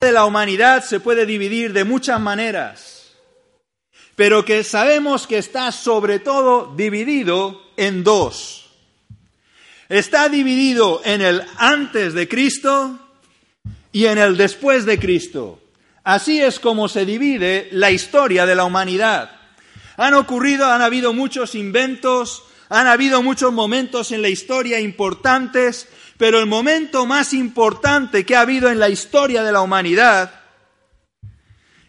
de la humanidad se puede dividir de muchas maneras, pero que sabemos que está sobre todo dividido en dos. Está dividido en el antes de Cristo y en el después de Cristo. Así es como se divide la historia de la humanidad. Han ocurrido, han habido muchos inventos, han habido muchos momentos en la historia importantes, pero el momento más importante que ha habido en la historia de la humanidad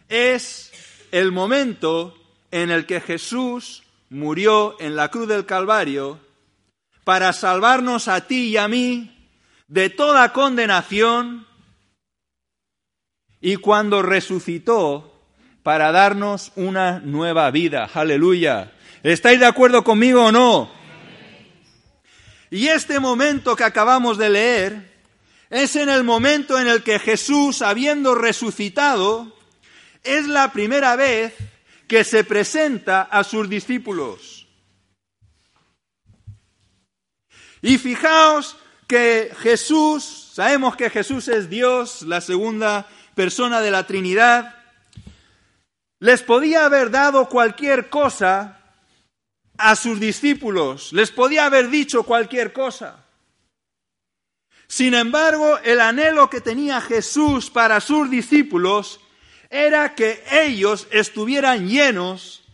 es el momento en el que Jesús murió en la cruz del Calvario para salvarnos a ti y a mí de toda condenación y cuando resucitó para darnos una nueva vida. Aleluya. ¿Estáis de acuerdo conmigo o no? Y este momento que acabamos de leer es en el momento en el que Jesús, habiendo resucitado, es la primera vez que se presenta a sus discípulos. Y fijaos que Jesús, sabemos que Jesús es Dios, la segunda persona de la Trinidad, les podía haber dado cualquier cosa a sus discípulos, les podía haber dicho cualquier cosa. Sin embargo, el anhelo que tenía Jesús para sus discípulos era que ellos estuvieran llenos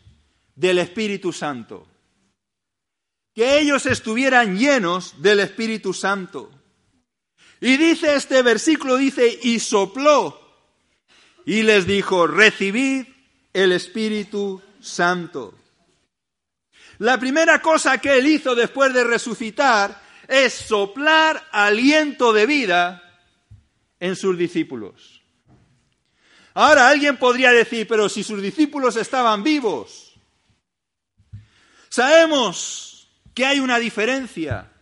del Espíritu Santo. Que ellos estuvieran llenos del Espíritu Santo. Y dice este versículo, dice, y sopló y les dijo, recibid el Espíritu Santo. La primera cosa que él hizo después de resucitar es soplar aliento de vida en sus discípulos. Ahora alguien podría decir, pero si sus discípulos estaban vivos, sabemos que hay una diferencia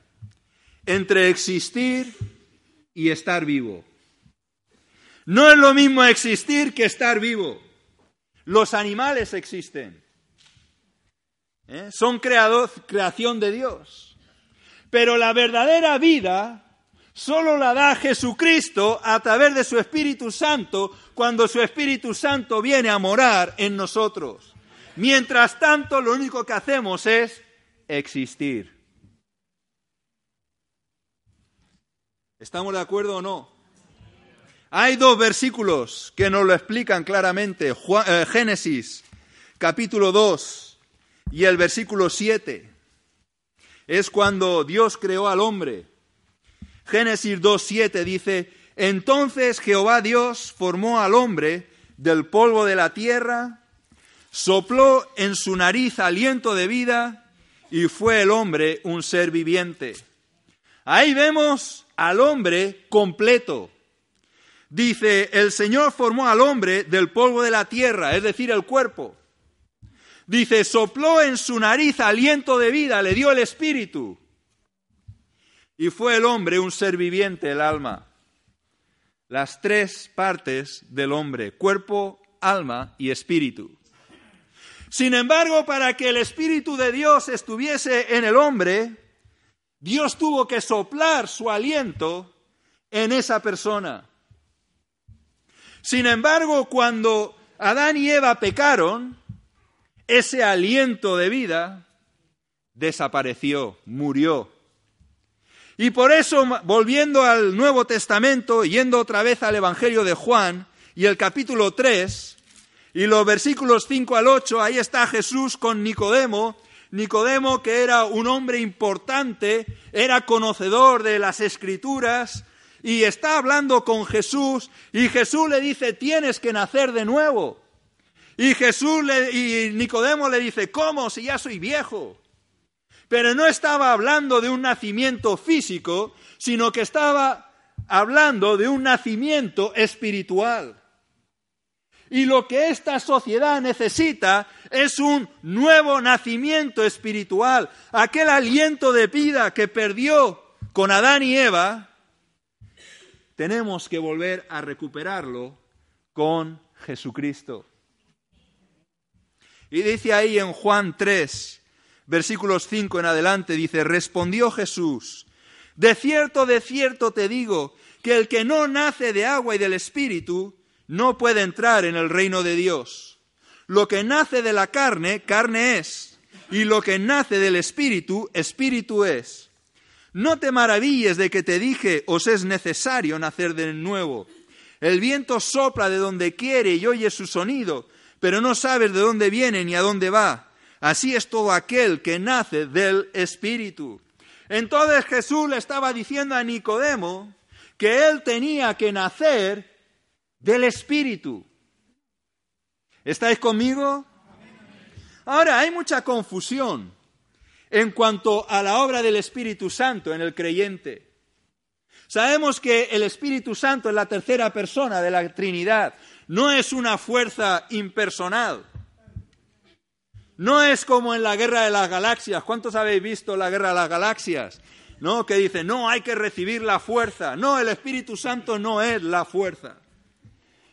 entre existir y estar vivo. No es lo mismo existir que estar vivo. Los animales existen. ¿Eh? son creación de Dios. Pero la verdadera vida solo la da Jesucristo a través de su Espíritu Santo cuando su Espíritu Santo viene a morar en nosotros. Mientras tanto, lo único que hacemos es existir. ¿Estamos de acuerdo o no? Hay dos versículos que nos lo explican claramente. Eh, Génesis, capítulo 2, y el versículo 7 es cuando Dios creó al hombre. Génesis 2.7 dice, entonces Jehová Dios formó al hombre del polvo de la tierra, sopló en su nariz aliento de vida y fue el hombre un ser viviente. Ahí vemos al hombre completo. Dice, el Señor formó al hombre del polvo de la tierra, es decir, el cuerpo. Dice, sopló en su nariz aliento de vida, le dio el espíritu. Y fue el hombre un ser viviente, el alma. Las tres partes del hombre, cuerpo, alma y espíritu. Sin embargo, para que el espíritu de Dios estuviese en el hombre, Dios tuvo que soplar su aliento en esa persona. Sin embargo, cuando Adán y Eva pecaron, ese aliento de vida desapareció, murió. Y por eso, volviendo al Nuevo Testamento, yendo otra vez al Evangelio de Juan y el capítulo 3, y los versículos 5 al 8, ahí está Jesús con Nicodemo, Nicodemo que era un hombre importante, era conocedor de las escrituras, y está hablando con Jesús, y Jesús le dice, tienes que nacer de nuevo. Y Jesús le, y Nicodemo le dice, ¿cómo si ya soy viejo? Pero no estaba hablando de un nacimiento físico, sino que estaba hablando de un nacimiento espiritual. Y lo que esta sociedad necesita es un nuevo nacimiento espiritual. Aquel aliento de vida que perdió con Adán y Eva, tenemos que volver a recuperarlo con Jesucristo. Y dice ahí en Juan 3, versículos 5 en adelante, dice, respondió Jesús, de cierto, de cierto te digo, que el que no nace de agua y del Espíritu no puede entrar en el reino de Dios. Lo que nace de la carne, carne es, y lo que nace del Espíritu, Espíritu es. No te maravilles de que te dije, os es necesario nacer de nuevo. El viento sopla de donde quiere y oye su sonido, pero no sabes de dónde viene ni a dónde va. Así es todo aquel que nace del Espíritu. Entonces Jesús le estaba diciendo a Nicodemo que él tenía que nacer del Espíritu. ¿Estáis conmigo? Ahora, hay mucha confusión en cuanto a la obra del Espíritu Santo en el creyente. Sabemos que el Espíritu Santo es la tercera persona de la Trinidad, no es una fuerza impersonal. No es como en la guerra de las galaxias. ¿Cuántos habéis visto la guerra de las galaxias? ¿No? Que dice, no, hay que recibir la fuerza. No, el Espíritu Santo no es la fuerza.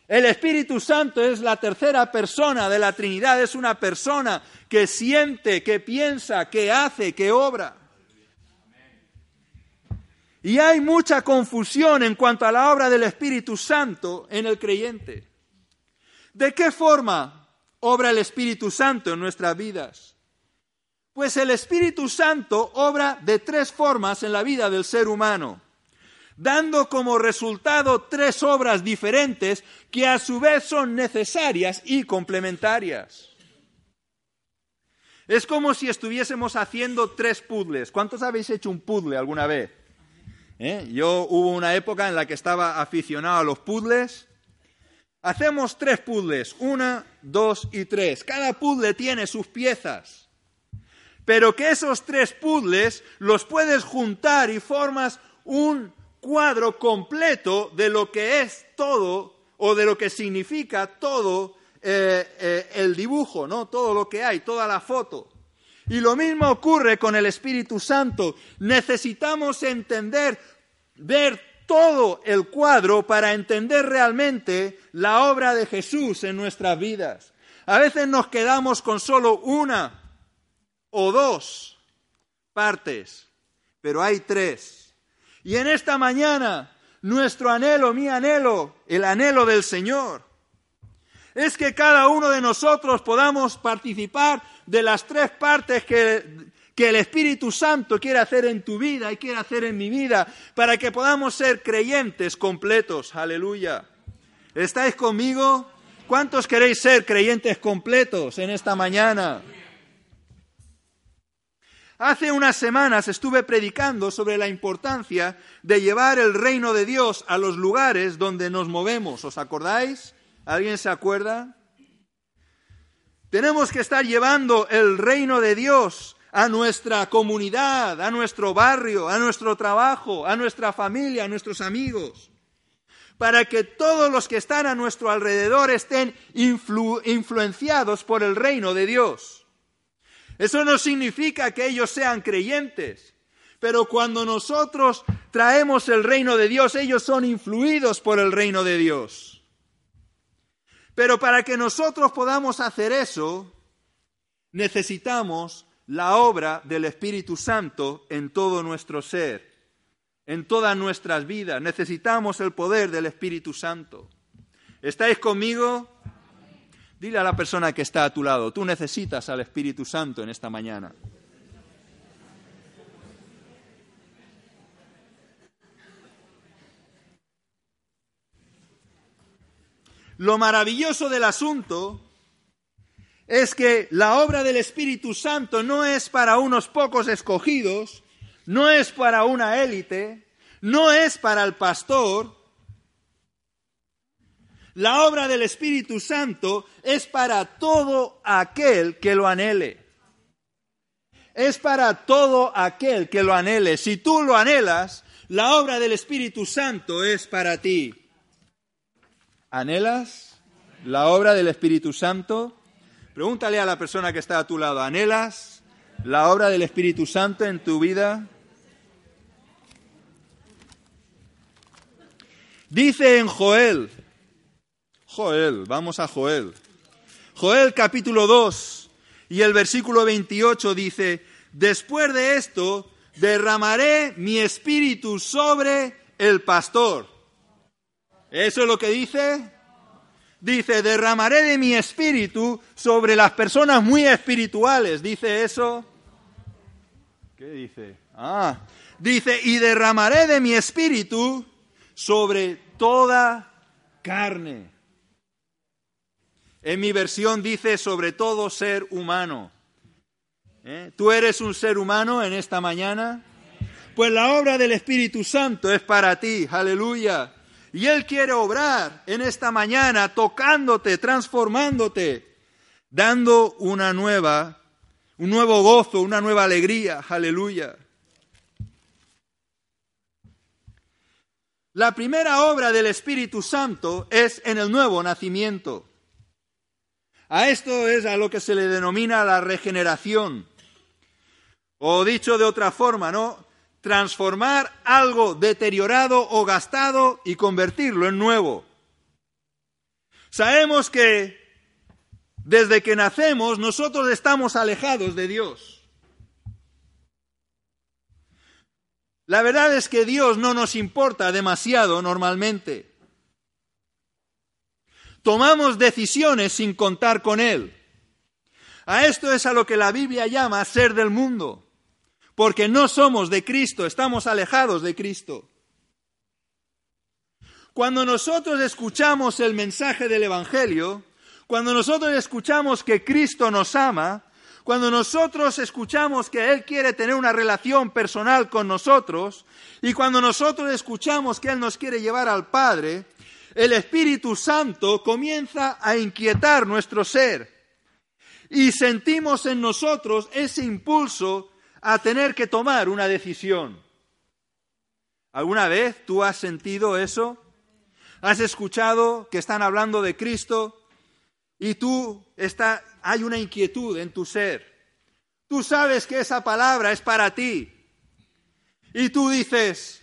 El Espíritu Santo es la tercera persona de la Trinidad, es una persona que siente, que piensa, que hace, que obra. Y hay mucha confusión en cuanto a la obra del Espíritu Santo en el creyente. ¿De qué forma obra el Espíritu Santo en nuestras vidas? Pues el Espíritu Santo obra de tres formas en la vida del ser humano, dando como resultado tres obras diferentes que a su vez son necesarias y complementarias. Es como si estuviésemos haciendo tres puzzles. ¿Cuántos habéis hecho un puzzle alguna vez? ¿Eh? Yo hubo una época en la que estaba aficionado a los puzzles Hacemos tres puzzles, una, dos y tres. Cada puzzle tiene sus piezas. Pero que esos tres puzzles los puedes juntar y formas un cuadro completo de lo que es todo o de lo que significa todo eh, eh, el dibujo, ¿no? Todo lo que hay, toda la foto. Y lo mismo ocurre con el Espíritu Santo. Necesitamos entender, ver todo el cuadro para entender realmente la obra de Jesús en nuestras vidas. A veces nos quedamos con solo una o dos partes, pero hay tres. Y en esta mañana, nuestro anhelo, mi anhelo, el anhelo del Señor, es que cada uno de nosotros podamos participar de las tres partes que que el Espíritu Santo quiere hacer en tu vida y quiere hacer en mi vida para que podamos ser creyentes completos. Aleluya. ¿Estáis conmigo? ¿Cuántos queréis ser creyentes completos en esta mañana? Hace unas semanas estuve predicando sobre la importancia de llevar el reino de Dios a los lugares donde nos movemos. ¿Os acordáis? ¿Alguien se acuerda? Tenemos que estar llevando el reino de Dios a nuestra comunidad, a nuestro barrio, a nuestro trabajo, a nuestra familia, a nuestros amigos, para que todos los que están a nuestro alrededor estén influenciados por el reino de Dios. Eso no significa que ellos sean creyentes, pero cuando nosotros traemos el reino de Dios, ellos son influidos por el reino de Dios. Pero para que nosotros podamos hacer eso, necesitamos la obra del Espíritu Santo en todo nuestro ser, en todas nuestras vidas. Necesitamos el poder del Espíritu Santo. ¿Estáis conmigo? Dile a la persona que está a tu lado, tú necesitas al Espíritu Santo en esta mañana. Lo maravilloso del asunto es que la obra del Espíritu Santo no es para unos pocos escogidos, no es para una élite, no es para el pastor. La obra del Espíritu Santo es para todo aquel que lo anhele. Es para todo aquel que lo anhele. Si tú lo anhelas, la obra del Espíritu Santo es para ti. ¿Anhelas? la obra del Espíritu Santo? Pregúntale a la persona que está a tu lado, ¿anhelas la obra del Espíritu Santo en tu vida? Dice en Joel, Joel, vamos a Joel. Joel capítulo 2 y el versículo 28 dice, después de esto derramaré mi espíritu sobre el pastor. ¿Eso es lo que dice? Dice, derramaré de mi espíritu sobre las personas muy espirituales. ¿Dice eso? ¿Qué dice? Ah, dice, y derramaré de mi espíritu sobre toda carne. En mi versión dice sobre todo ser humano. ¿Eh? ¿Tú eres un ser humano en esta mañana? Pues la obra del Espíritu Santo es para ti, aleluya. Y Él quiere obrar en esta mañana, tocándote, transformándote, dando una nueva, un nuevo gozo, una nueva alegría, aleluya. La primera obra del Espíritu Santo es en el nuevo nacimiento. A esto es a lo que se le denomina la regeneración. O dicho de otra forma, ¿no? Transformar algo deteriorado o gastado y convertirlo en nuevo. Sabemos que desde que nacemos nosotros estamos alejados de Dios. La verdad es que Dios no nos importa demasiado normalmente. Tomamos decisiones sin contar con Él. A esto es a lo que la Biblia llama ser del mundo, porque no somos de Cristo, estamos alejados de Cristo. Cuando nosotros escuchamos el mensaje del Evangelio, cuando nosotros escuchamos que Cristo nos ama, cuando nosotros escuchamos que Él quiere tener una relación personal con nosotros y cuando nosotros escuchamos que Él nos quiere llevar al Padre, el Espíritu Santo comienza a inquietar nuestro ser y sentimos en nosotros ese impulso a tener que tomar una decisión. ¿Alguna vez tú has sentido eso? ¿Has escuchado que están hablando de Cristo y tú está, hay una inquietud en tu ser. Tú sabes que esa palabra es para ti. Y tú dices,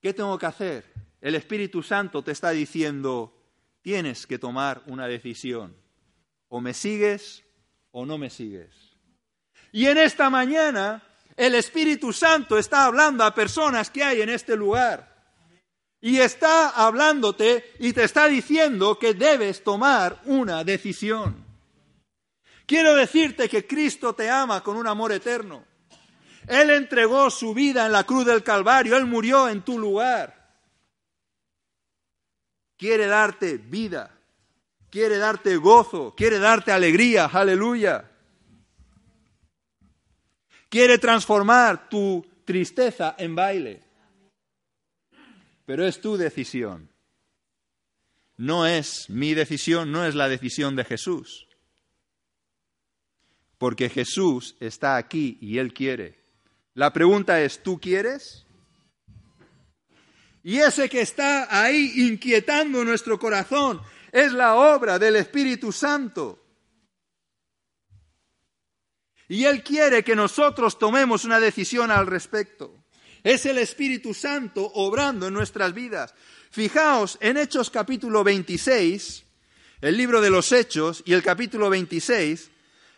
¿qué tengo que hacer? El Espíritu Santo te está diciendo, tienes que tomar una decisión. O me sigues o no me sigues. Y en esta mañana el Espíritu Santo está hablando a personas que hay en este lugar. Y está hablándote y te está diciendo que debes tomar una decisión. Quiero decirte que Cristo te ama con un amor eterno. Él entregó su vida en la cruz del Calvario, Él murió en tu lugar. Quiere darte vida, quiere darte gozo, quiere darte alegría, aleluya. Quiere transformar tu tristeza en baile pero es tu decisión. No es mi decisión, no es la decisión de Jesús. Porque Jesús está aquí y Él quiere. La pregunta es, ¿tú quieres? Y ese que está ahí inquietando nuestro corazón es la obra del Espíritu Santo. Y Él quiere que nosotros tomemos una decisión al respecto. Es el Espíritu Santo obrando en nuestras vidas. Fijaos, en Hechos capítulo 26, el libro de los Hechos y el capítulo 26,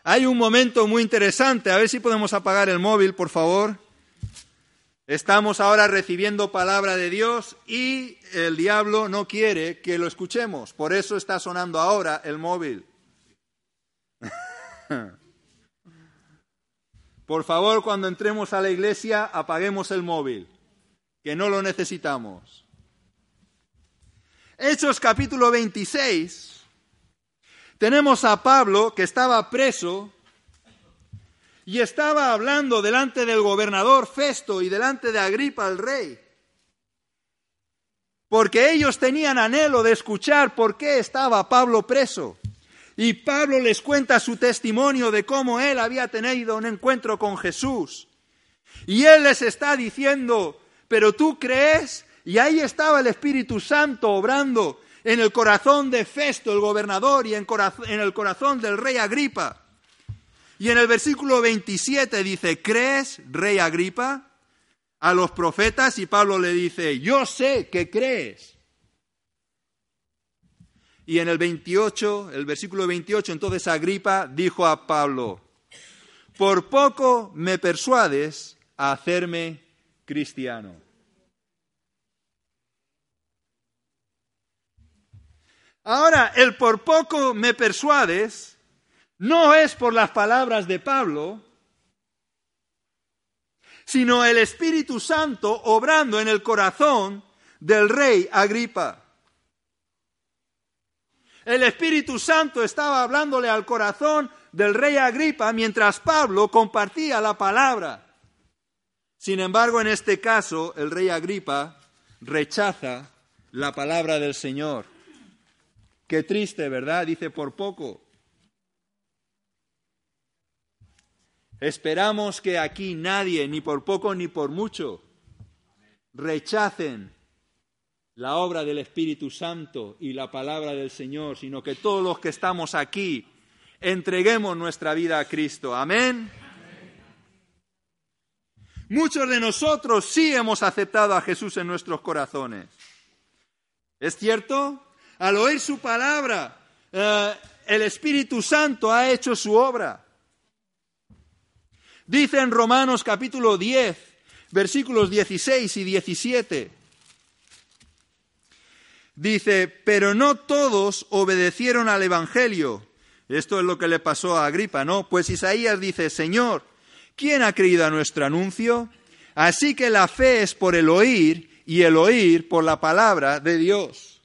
hay un momento muy interesante. A ver si podemos apagar el móvil, por favor. Estamos ahora recibiendo palabra de Dios y el diablo no quiere que lo escuchemos. Por eso está sonando ahora el móvil. Por favor, cuando entremos a la iglesia, apaguemos el móvil, que no lo necesitamos. Hechos capítulo 26, tenemos a Pablo que estaba preso y estaba hablando delante del gobernador Festo y delante de Agripa el rey, porque ellos tenían anhelo de escuchar por qué estaba Pablo preso. Y Pablo les cuenta su testimonio de cómo él había tenido un encuentro con Jesús. Y él les está diciendo, pero tú crees, y ahí estaba el Espíritu Santo obrando, en el corazón de Festo, el gobernador, y en, el corazón del rey Agripa. Y en el versículo 27 dice, ¿crees, rey Agripa? A los profetas y Pablo le dice, yo sé que crees. Y en el 28, el versículo 28, entonces Agripa dijo a Pablo, por poco me persuades a hacerme cristiano. Ahora, el por poco me persuades no es por las palabras de Pablo, sino el Espíritu Santo obrando en el corazón del rey Agripa. El Espíritu Santo estaba hablándole al corazón del rey Agripa mientras Pablo compartía la palabra. Sin embargo, en este caso, el rey Agripa rechaza la palabra del Señor. Qué triste, ¿verdad? Dice por poco. Esperamos que aquí nadie, ni por poco ni por mucho, rechacen la obra del Espíritu Santo y la palabra del Señor, sino que todos los que estamos aquí entreguemos nuestra vida a Cristo. Amén. Muchos de nosotros sí hemos aceptado a Jesús en nuestros corazones. ¿Es cierto? al oír su palabra, eh, el Espíritu Santo ha hecho su obra. Dice en Romanos capítulo 10, versículos 16 y 17. Dice, pero no todos obedecieron al Evangelio. Esto es lo que le pasó a Agripa, ¿no? Pues Isaías dice, Señor, ¿quién ha creído a nuestro anuncio? Así que la fe es por el oír y el oír por la palabra de Dios.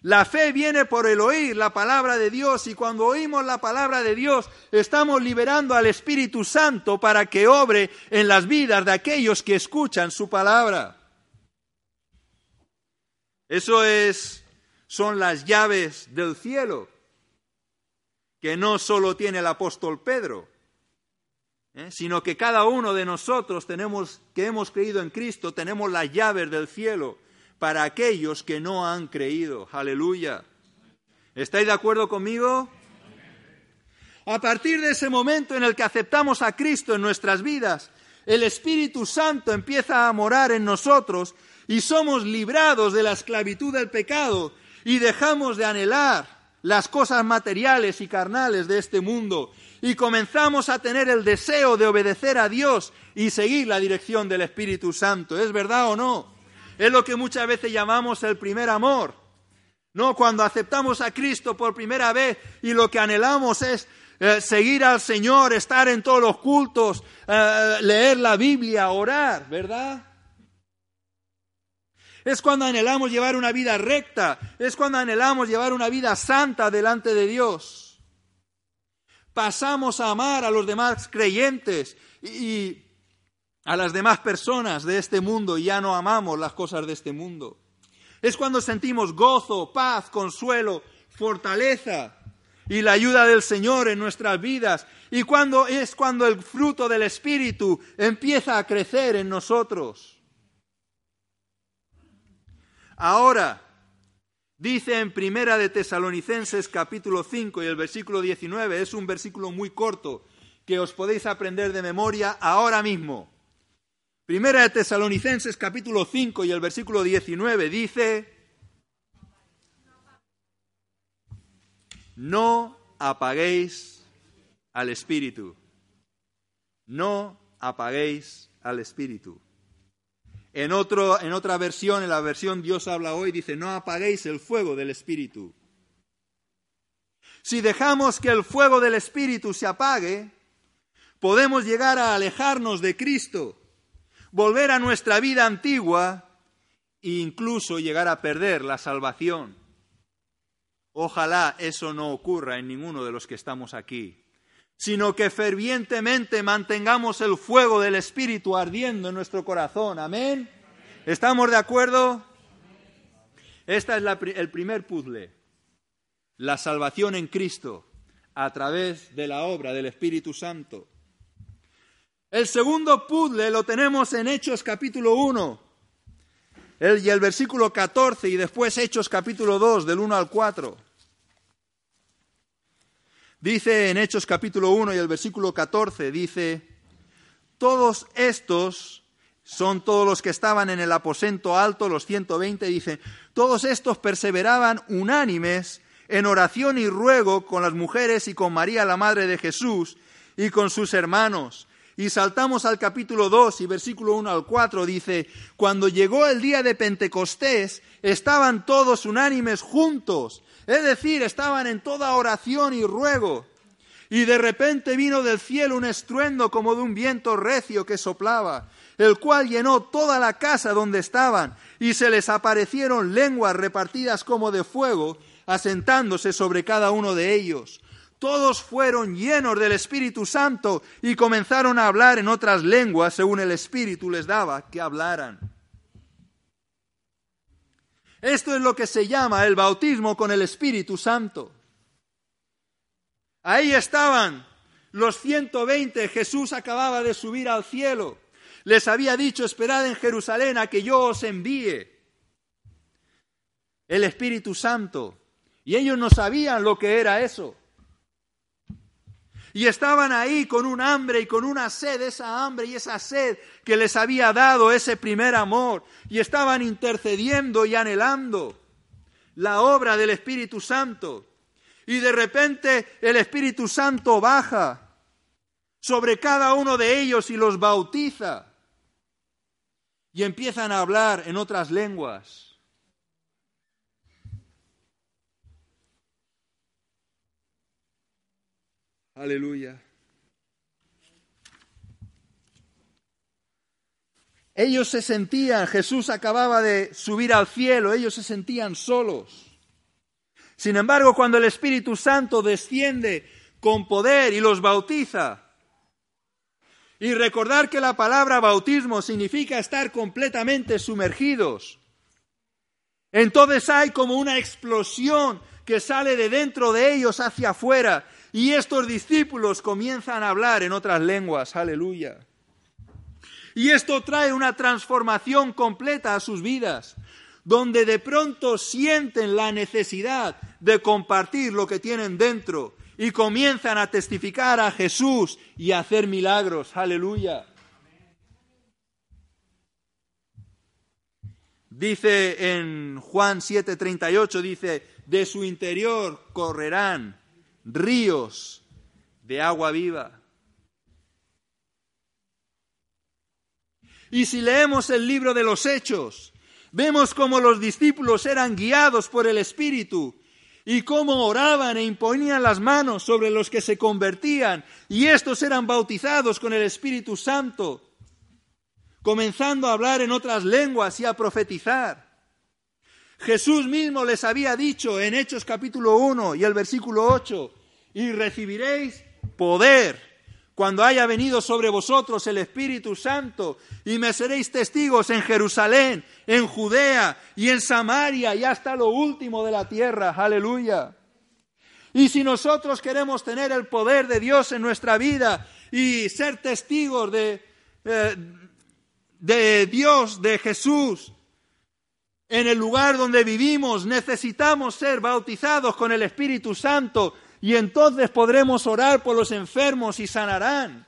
La fe viene por el oír la palabra de Dios y cuando oímos la palabra de Dios estamos liberando al Espíritu Santo para que obre en las vidas de aquellos que escuchan su palabra. Eso es son las llaves del cielo que no solo tiene el apóstol Pedro, ¿eh? sino que cada uno de nosotros tenemos que hemos creído en Cristo tenemos las llaves del cielo para aquellos que no han creído. Aleluya. ¿Estáis de acuerdo conmigo? A partir de ese momento en el que aceptamos a Cristo en nuestras vidas, el Espíritu Santo empieza a morar en nosotros y somos librados de la esclavitud del pecado y dejamos de anhelar las cosas materiales y carnales de este mundo y comenzamos a tener el deseo de obedecer a Dios y seguir la dirección del Espíritu Santo. ¿Es verdad o no? Es lo que muchas veces llamamos el primer amor. No, cuando aceptamos a Cristo por primera vez y lo que anhelamos es eh, seguir al Señor, estar en todos los cultos, eh, leer la Biblia, orar, ¿verdad? Es cuando anhelamos llevar una vida recta, es cuando anhelamos llevar una vida santa delante de Dios. Pasamos a amar a los demás creyentes y a las demás personas de este mundo y ya no amamos las cosas de este mundo. Es cuando sentimos gozo, paz, consuelo, fortaleza y la ayuda del Señor en nuestras vidas. Y cuando es cuando el fruto del Espíritu empieza a crecer en nosotros. Ahora, dice en Primera de Tesalonicenses capítulo 5 y el versículo 19, es un versículo muy corto que os podéis aprender de memoria ahora mismo. Primera de Tesalonicenses capítulo 5 y el versículo 19 dice, no apaguéis al Espíritu, no apaguéis al Espíritu. En, otro, en otra versión, en la versión Dios habla hoy, dice, no apaguéis el fuego del Espíritu. Si dejamos que el fuego del Espíritu se apague, podemos llegar a alejarnos de Cristo volver a nuestra vida antigua e incluso llegar a perder la salvación. Ojalá eso no ocurra en ninguno de los que estamos aquí, sino que fervientemente mantengamos el fuego del Espíritu ardiendo en nuestro corazón. Amén. ¿Estamos de acuerdo? Este es el primer puzzle, la salvación en Cristo a través de la obra del Espíritu Santo. El segundo puzzle lo tenemos en Hechos capítulo 1. El, y el versículo 14 y después Hechos capítulo 2 del 1 al 4. Dice en Hechos capítulo 1 y el versículo 14, dice, todos estos son todos los que estaban en el aposento alto, los 120, dicen, todos estos perseveraban unánimes en oración y ruego con las mujeres y con María, la madre de Jesús, y con sus hermanos. Y saltamos al capítulo 2 y versículo 1 al 4 dice, cuando llegó el día de Pentecostés, estaban todos unánimes juntos, es decir, estaban en toda oración y ruego. Y de repente vino del cielo un estruendo como de un viento recio que soplaba, el cual llenó toda la casa donde estaban, y se les aparecieron lenguas repartidas como de fuego, asentándose sobre cada uno de ellos. Todos fueron llenos del Espíritu Santo y comenzaron a hablar en otras lenguas según el Espíritu les daba que hablaran. Esto es lo que se llama el bautismo con el Espíritu Santo. Ahí estaban los 120, Jesús acababa de subir al cielo. Les había dicho, esperad en Jerusalén a que yo os envíe el Espíritu Santo. Y ellos no sabían lo que era eso. Y estaban ahí con un hambre y con una sed, esa hambre y esa sed que les había dado ese primer amor. Y estaban intercediendo y anhelando la obra del Espíritu Santo. Y de repente el Espíritu Santo baja sobre cada uno de ellos y los bautiza. Y empiezan a hablar en otras lenguas. Aleluya. Ellos se sentían, Jesús acababa de subir al cielo, ellos se sentían solos. Sin embargo, cuando el Espíritu Santo desciende con poder y los bautiza, y recordar que la palabra bautismo significa estar completamente sumergidos, entonces hay como una explosión que sale de dentro de ellos hacia afuera y estos discípulos comienzan a hablar en otras lenguas, aleluya. Y esto trae una transformación completa a sus vidas, donde de pronto sienten la necesidad de compartir lo que tienen dentro y comienzan a testificar a Jesús y a hacer milagros, aleluya. Dice en Juan 7:38, dice, de su interior correrán ríos de agua viva. Y si leemos el libro de los Hechos, vemos cómo los discípulos eran guiados por el Espíritu y cómo oraban e imponían las manos sobre los que se convertían y estos eran bautizados con el Espíritu Santo, comenzando a hablar en otras lenguas y a profetizar. Jesús mismo les había dicho en Hechos capítulo 1 y el versículo 8, y recibiréis poder cuando haya venido sobre vosotros el Espíritu Santo, y me seréis testigos en Jerusalén, en Judea y en Samaria y hasta lo último de la tierra. Aleluya. Y si nosotros queremos tener el poder de Dios en nuestra vida y ser testigos de, eh, de Dios, de Jesús, en el lugar donde vivimos, necesitamos ser bautizados con el Espíritu Santo y entonces podremos orar por los enfermos y sanarán.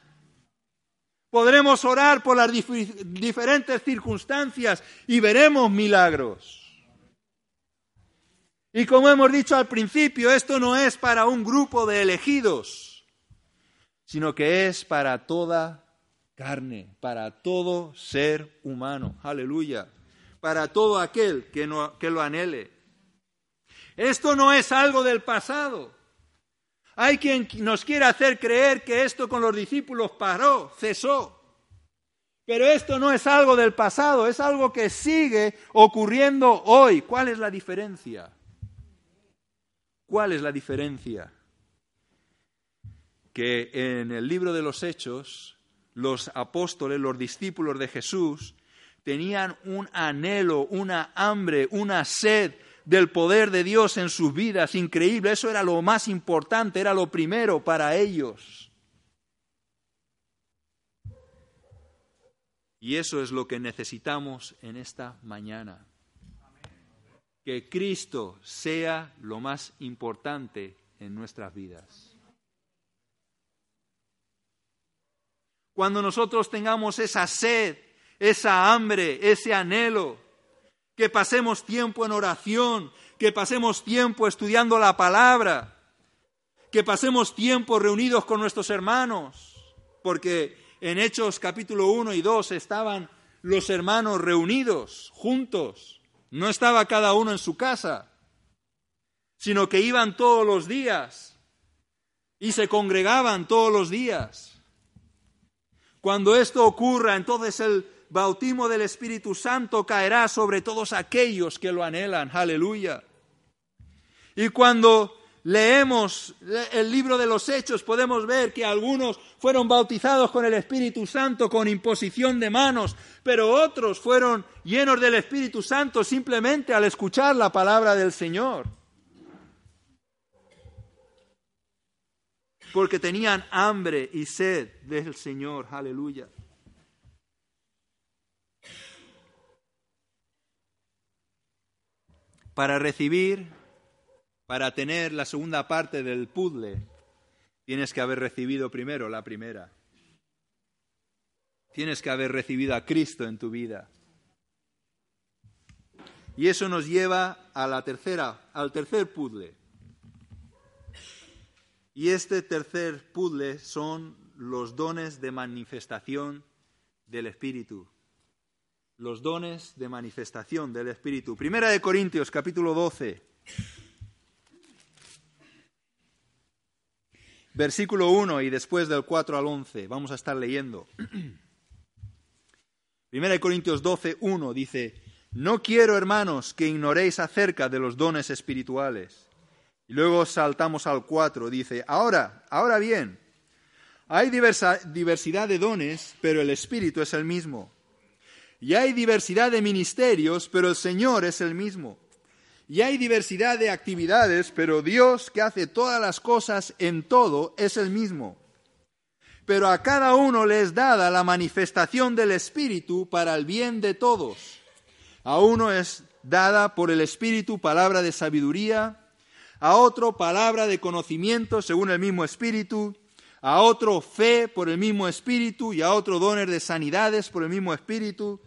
Podremos orar por las diferentes circunstancias y veremos milagros. Y como hemos dicho al principio, esto no es para un grupo de elegidos, sino que es para toda carne, para todo ser humano. Aleluya para todo aquel que, no, que lo anhele. Esto no es algo del pasado. Hay quien nos quiere hacer creer que esto con los discípulos paró, cesó. Pero esto no es algo del pasado, es algo que sigue ocurriendo hoy. ¿Cuál es la diferencia? ¿Cuál es la diferencia? Que en el libro de los Hechos, los apóstoles, los discípulos de Jesús, tenían un anhelo, una hambre, una sed del poder de Dios en sus vidas increíble. Eso era lo más importante, era lo primero para ellos. Y eso es lo que necesitamos en esta mañana. Que Cristo sea lo más importante en nuestras vidas. Cuando nosotros tengamos esa sed, esa hambre, ese anhelo, que pasemos tiempo en oración, que pasemos tiempo estudiando la palabra, que pasemos tiempo reunidos con nuestros hermanos, porque en Hechos capítulo 1 y 2 estaban los hermanos reunidos, juntos, no estaba cada uno en su casa, sino que iban todos los días y se congregaban todos los días. Cuando esto ocurra, entonces el bautismo del Espíritu Santo caerá sobre todos aquellos que lo anhelan. Aleluya. Y cuando leemos el libro de los Hechos, podemos ver que algunos fueron bautizados con el Espíritu Santo con imposición de manos, pero otros fueron llenos del Espíritu Santo simplemente al escuchar la palabra del Señor. Porque tenían hambre y sed del Señor. Aleluya. Para recibir, para tener la segunda parte del puzzle, tienes que haber recibido primero la primera. Tienes que haber recibido a Cristo en tu vida. Y eso nos lleva a la tercera, al tercer puzzle. Y este tercer puzzle son los dones de manifestación del Espíritu los dones de manifestación del Espíritu. Primera de Corintios, capítulo 12. Versículo 1 y después del 4 al 11. Vamos a estar leyendo. Primera de Corintios 12, 1 dice, No quiero, hermanos, que ignoréis acerca de los dones espirituales. Y luego saltamos al 4, dice, Ahora, ahora bien, hay diversa, diversidad de dones, pero el Espíritu es el mismo. Y hay diversidad de ministerios, pero el Señor es el mismo. Y hay diversidad de actividades, pero Dios que hace todas las cosas en todo es el mismo. Pero a cada uno le es dada la manifestación del Espíritu para el bien de todos. A uno es dada por el Espíritu palabra de sabiduría, a otro palabra de conocimiento según el mismo Espíritu, a otro fe por el mismo Espíritu y a otro dones de sanidades por el mismo Espíritu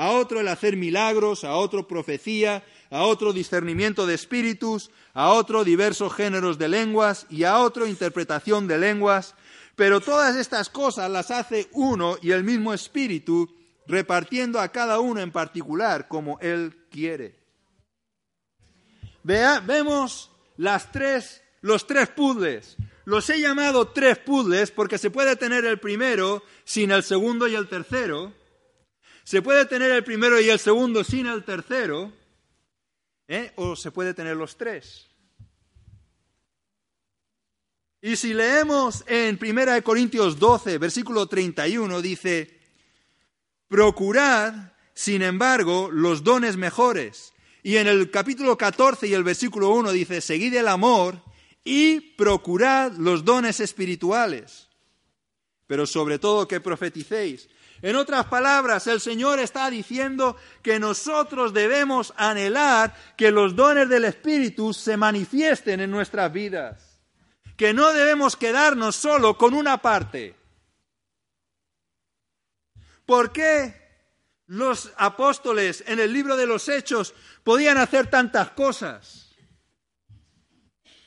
a otro el hacer milagros, a otro profecía, a otro discernimiento de espíritus, a otro diversos géneros de lenguas y a otro interpretación de lenguas. Pero todas estas cosas las hace uno y el mismo espíritu, repartiendo a cada uno en particular como él quiere. vemos las tres, los tres puzzles. Los he llamado tres puzzles porque se puede tener el primero sin el segundo y el tercero se puede tener el primero y el segundo sin el tercero, ¿eh? o se puede tener los tres. Y si leemos en 1 Corintios 12, versículo 31, dice, procurad, sin embargo, los dones mejores. Y en el capítulo 14 y el versículo 1 dice, seguid el amor y procurad los dones espirituales, pero sobre todo que profeticéis. En otras palabras, el Señor está diciendo que nosotros debemos anhelar que los dones del Espíritu se manifiesten en nuestras vidas, que no debemos quedarnos solo con una parte. ¿Por qué los apóstoles en el libro de los Hechos podían hacer tantas cosas?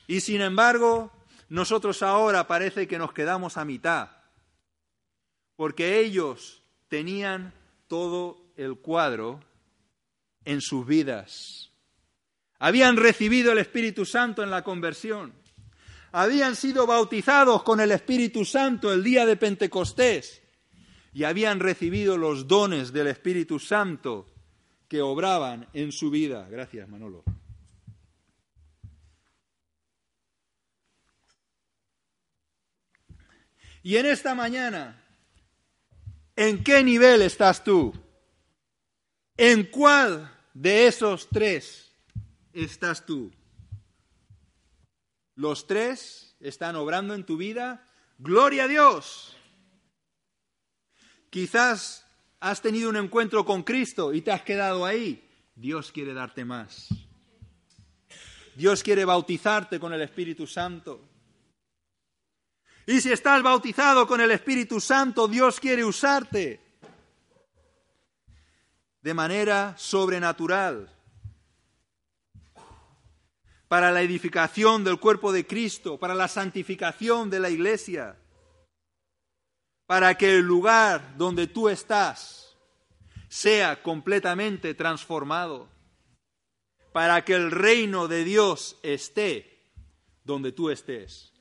Y sin embargo, nosotros ahora parece que nos quedamos a mitad, porque ellos tenían todo el cuadro en sus vidas. Habían recibido el Espíritu Santo en la conversión. Habían sido bautizados con el Espíritu Santo el día de Pentecostés. Y habían recibido los dones del Espíritu Santo que obraban en su vida. Gracias, Manolo. Y en esta mañana ¿En qué nivel estás tú? ¿En cuál de esos tres estás tú? ¿Los tres están obrando en tu vida? Gloria a Dios. Quizás has tenido un encuentro con Cristo y te has quedado ahí. Dios quiere darte más. Dios quiere bautizarte con el Espíritu Santo. Y si estás bautizado con el Espíritu Santo, Dios quiere usarte de manera sobrenatural para la edificación del cuerpo de Cristo, para la santificación de la iglesia, para que el lugar donde tú estás sea completamente transformado, para que el reino de Dios esté donde tú estés.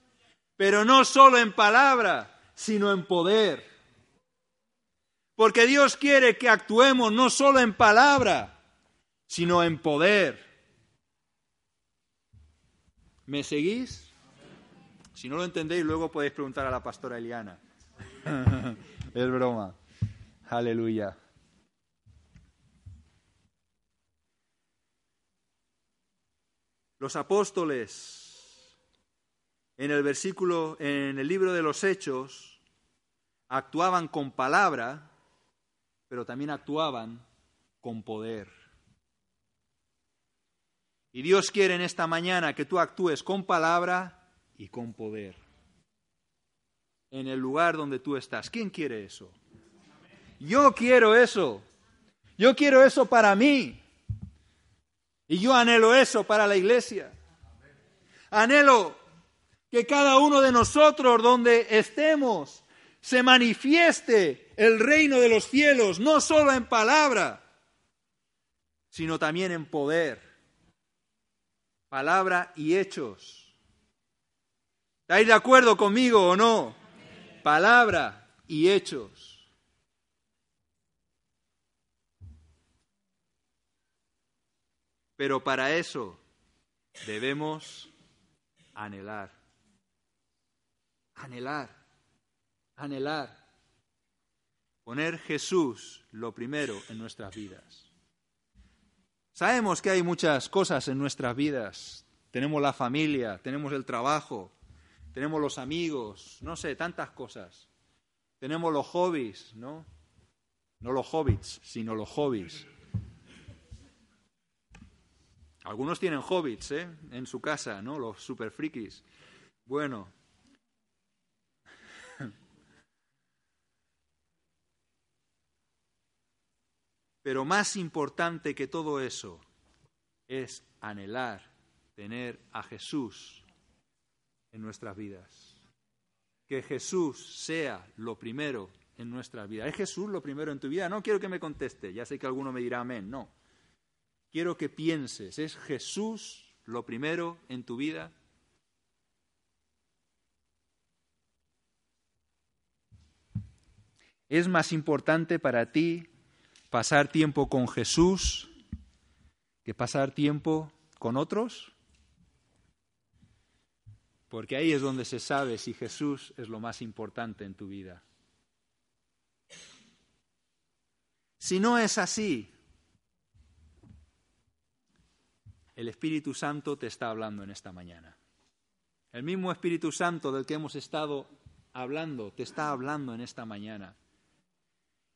Pero no solo en palabra, sino en poder. Porque Dios quiere que actuemos no solo en palabra, sino en poder. ¿Me seguís? Si no lo entendéis, luego podéis preguntar a la pastora Eliana. es broma. Aleluya. Los apóstoles en el versículo en el libro de los Hechos actuaban con palabra, pero también actuaban con poder. Y Dios quiere en esta mañana que tú actúes con palabra y con poder. En el lugar donde tú estás. ¿Quién quiere eso? Yo quiero eso. Yo quiero eso para mí. Y yo anhelo eso para la iglesia. Anhelo que cada uno de nosotros, donde estemos, se manifieste el reino de los cielos, no solo en palabra, sino también en poder palabra y hechos. ¿Estáis de acuerdo conmigo o no? Palabra y hechos. Pero para eso debemos anhelar, anhelar, anhelar. Poner Jesús lo primero en nuestras vidas. Sabemos que hay muchas cosas en nuestras vidas. Tenemos la familia, tenemos el trabajo, tenemos los amigos, no sé, tantas cosas. Tenemos los hobbies, ¿no? No los hobbits, sino los hobbies. Algunos tienen hobbits, ¿eh? En su casa, ¿no? Los super frikis. Bueno, Pero más importante que todo eso es anhelar tener a Jesús en nuestras vidas. Que Jesús sea lo primero en nuestras vidas. ¿Es Jesús lo primero en tu vida? No quiero que me conteste, ya sé que alguno me dirá amén, no. Quiero que pienses, ¿es Jesús lo primero en tu vida? ¿Es más importante para ti pasar tiempo con Jesús que pasar tiempo con otros? Porque ahí es donde se sabe si Jesús es lo más importante en tu vida. Si no es así, el Espíritu Santo te está hablando en esta mañana. El mismo Espíritu Santo del que hemos estado hablando te está hablando en esta mañana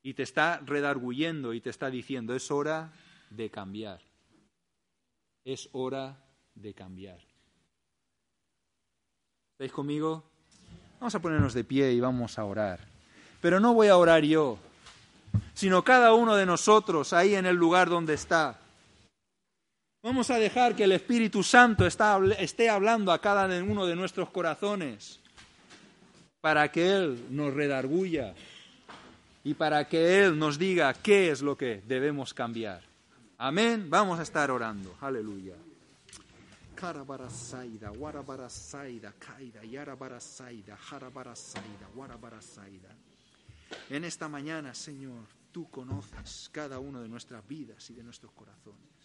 y te está redarguyendo y te está diciendo, es hora de cambiar. Es hora de cambiar. ¿Estáis conmigo? Vamos a ponernos de pie y vamos a orar. Pero no voy a orar yo, sino cada uno de nosotros ahí en el lugar donde está. Vamos a dejar que el Espíritu Santo esté hablando a cada uno de nuestros corazones para que Él nos redarguya, y para que Él nos diga qué es lo que debemos cambiar. Amén. Vamos a estar orando. Aleluya. En esta mañana, Señor, tú conoces cada uno de nuestras vidas y de nuestros corazones.